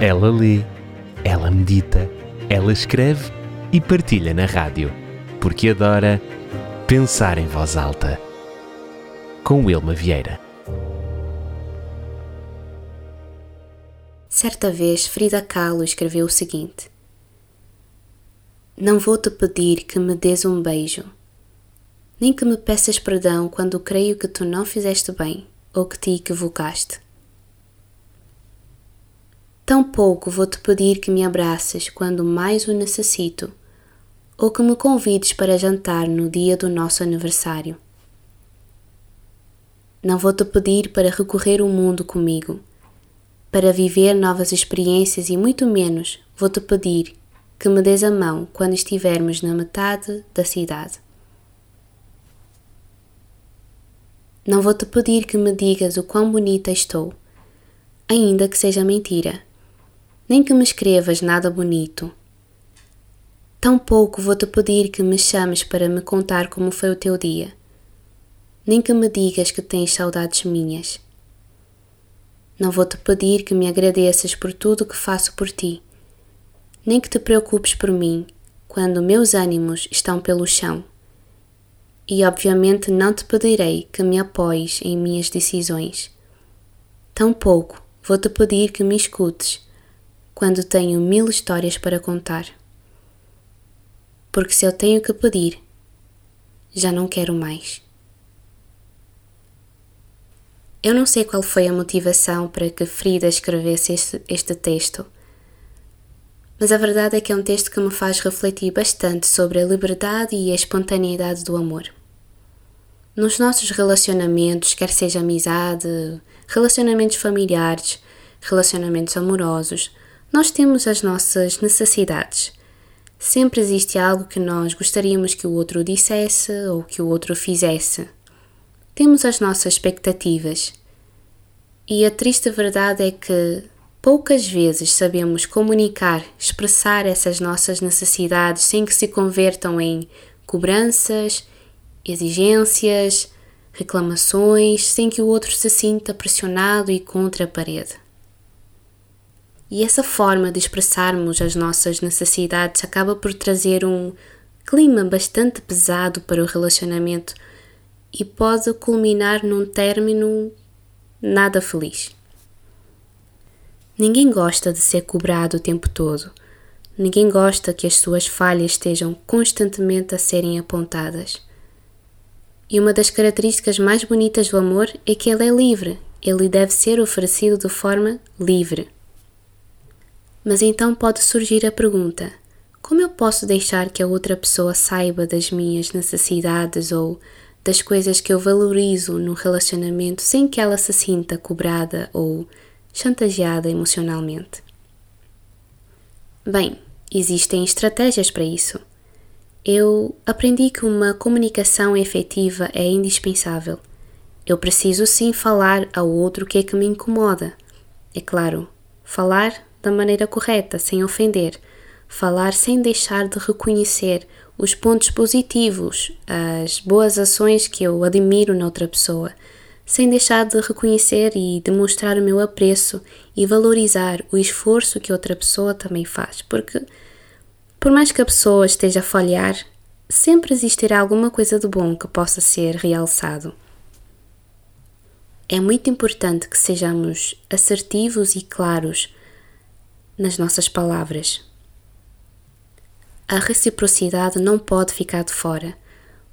Ela lê, ela medita, ela escreve e partilha na rádio, porque adora pensar em voz alta. Com Wilma Vieira. Certa vez, Frida Kahlo escreveu o seguinte: Não vou te pedir que me des um beijo, nem que me peças perdão quando creio que tu não fizeste bem ou que te equivocaste. Tampouco vou te pedir que me abraces quando mais o necessito, ou que me convides para jantar no dia do nosso aniversário. Não vou te pedir para recorrer o mundo comigo, para viver novas experiências e muito menos vou te pedir que me des a mão quando estivermos na metade da cidade. Não vou te pedir que me digas o quão bonita estou, ainda que seja mentira nem que me escrevas nada bonito. Tampouco vou te pedir que me chames para me contar como foi o teu dia, nem que me digas que tens saudades minhas. Não vou te pedir que me agradeças por tudo que faço por ti, nem que te preocupes por mim quando meus ânimos estão pelo chão. E obviamente não te pedirei que me apoies em minhas decisões. Tampouco vou te pedir que me escutes quando tenho mil histórias para contar. Porque se eu tenho que pedir, já não quero mais. Eu não sei qual foi a motivação para que Frida escrevesse este, este texto, mas a verdade é que é um texto que me faz refletir bastante sobre a liberdade e a espontaneidade do amor. Nos nossos relacionamentos, quer seja amizade, relacionamentos familiares, relacionamentos amorosos, nós temos as nossas necessidades. Sempre existe algo que nós gostaríamos que o outro dissesse ou que o outro fizesse. Temos as nossas expectativas. E a triste verdade é que poucas vezes sabemos comunicar, expressar essas nossas necessidades sem que se convertam em cobranças, exigências, reclamações, sem que o outro se sinta pressionado e contra a parede. E essa forma de expressarmos as nossas necessidades acaba por trazer um clima bastante pesado para o relacionamento e pode culminar num término nada feliz. Ninguém gosta de ser cobrado o tempo todo. Ninguém gosta que as suas falhas estejam constantemente a serem apontadas. E uma das características mais bonitas do amor é que ele é livre. Ele deve ser oferecido de forma livre. Mas então pode surgir a pergunta: como eu posso deixar que a outra pessoa saiba das minhas necessidades ou das coisas que eu valorizo no relacionamento sem que ela se sinta cobrada ou chantageada emocionalmente? Bem, existem estratégias para isso. Eu aprendi que uma comunicação efetiva é indispensável. Eu preciso sim falar ao outro o que é que me incomoda. É claro, falar da maneira correta, sem ofender. Falar sem deixar de reconhecer os pontos positivos, as boas ações que eu admiro noutra pessoa, sem deixar de reconhecer e demonstrar o meu apreço e valorizar o esforço que outra pessoa também faz, porque por mais que a pessoa esteja a falhar, sempre existirá alguma coisa de bom que possa ser realçado. É muito importante que sejamos assertivos e claros nas nossas palavras. A reciprocidade não pode ficar de fora.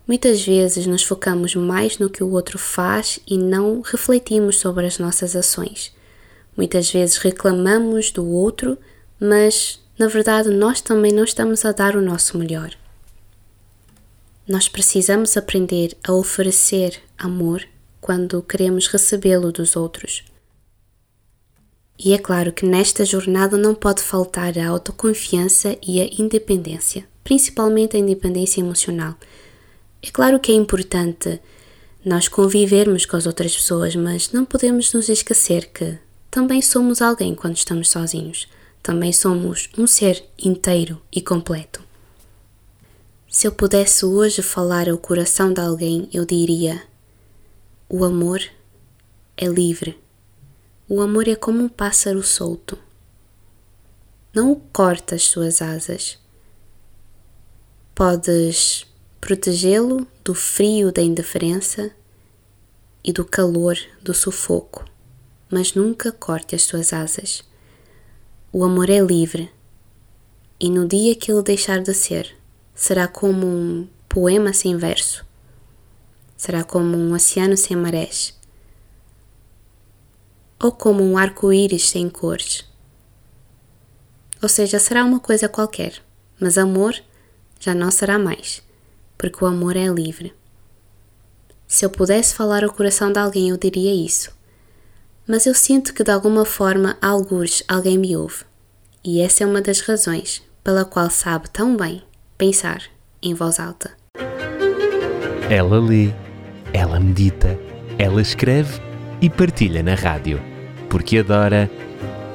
Muitas vezes nos focamos mais no que o outro faz e não refletimos sobre as nossas ações. Muitas vezes reclamamos do outro, mas na verdade nós também não estamos a dar o nosso melhor. Nós precisamos aprender a oferecer amor quando queremos recebê-lo dos outros. E é claro que nesta jornada não pode faltar a autoconfiança e a independência, principalmente a independência emocional. É claro que é importante nós convivermos com as outras pessoas, mas não podemos nos esquecer que também somos alguém quando estamos sozinhos. Também somos um ser inteiro e completo. Se eu pudesse hoje falar ao coração de alguém, eu diria: o amor é livre. O amor é como um pássaro solto. não o corta as suas asas. Podes protegê-lo do frio da indiferença e do calor do sufoco, mas nunca corte as suas asas. O amor é livre, e no dia que ele deixar de ser, será como um poema sem verso, será como um oceano sem marés, ou como um arco-íris sem cores. Ou seja, será uma coisa qualquer, mas amor já não será mais porque o amor é livre. Se eu pudesse falar ao coração de alguém, eu diria isso. Mas eu sinto que de alguma forma, algures, alguém me ouve. E essa é uma das razões pela qual sabe tão bem pensar em voz alta. Ela lê, ela medita, ela escreve e partilha na rádio, porque adora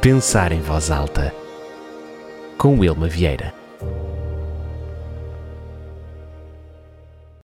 pensar em voz alta. Com Wilma Vieira.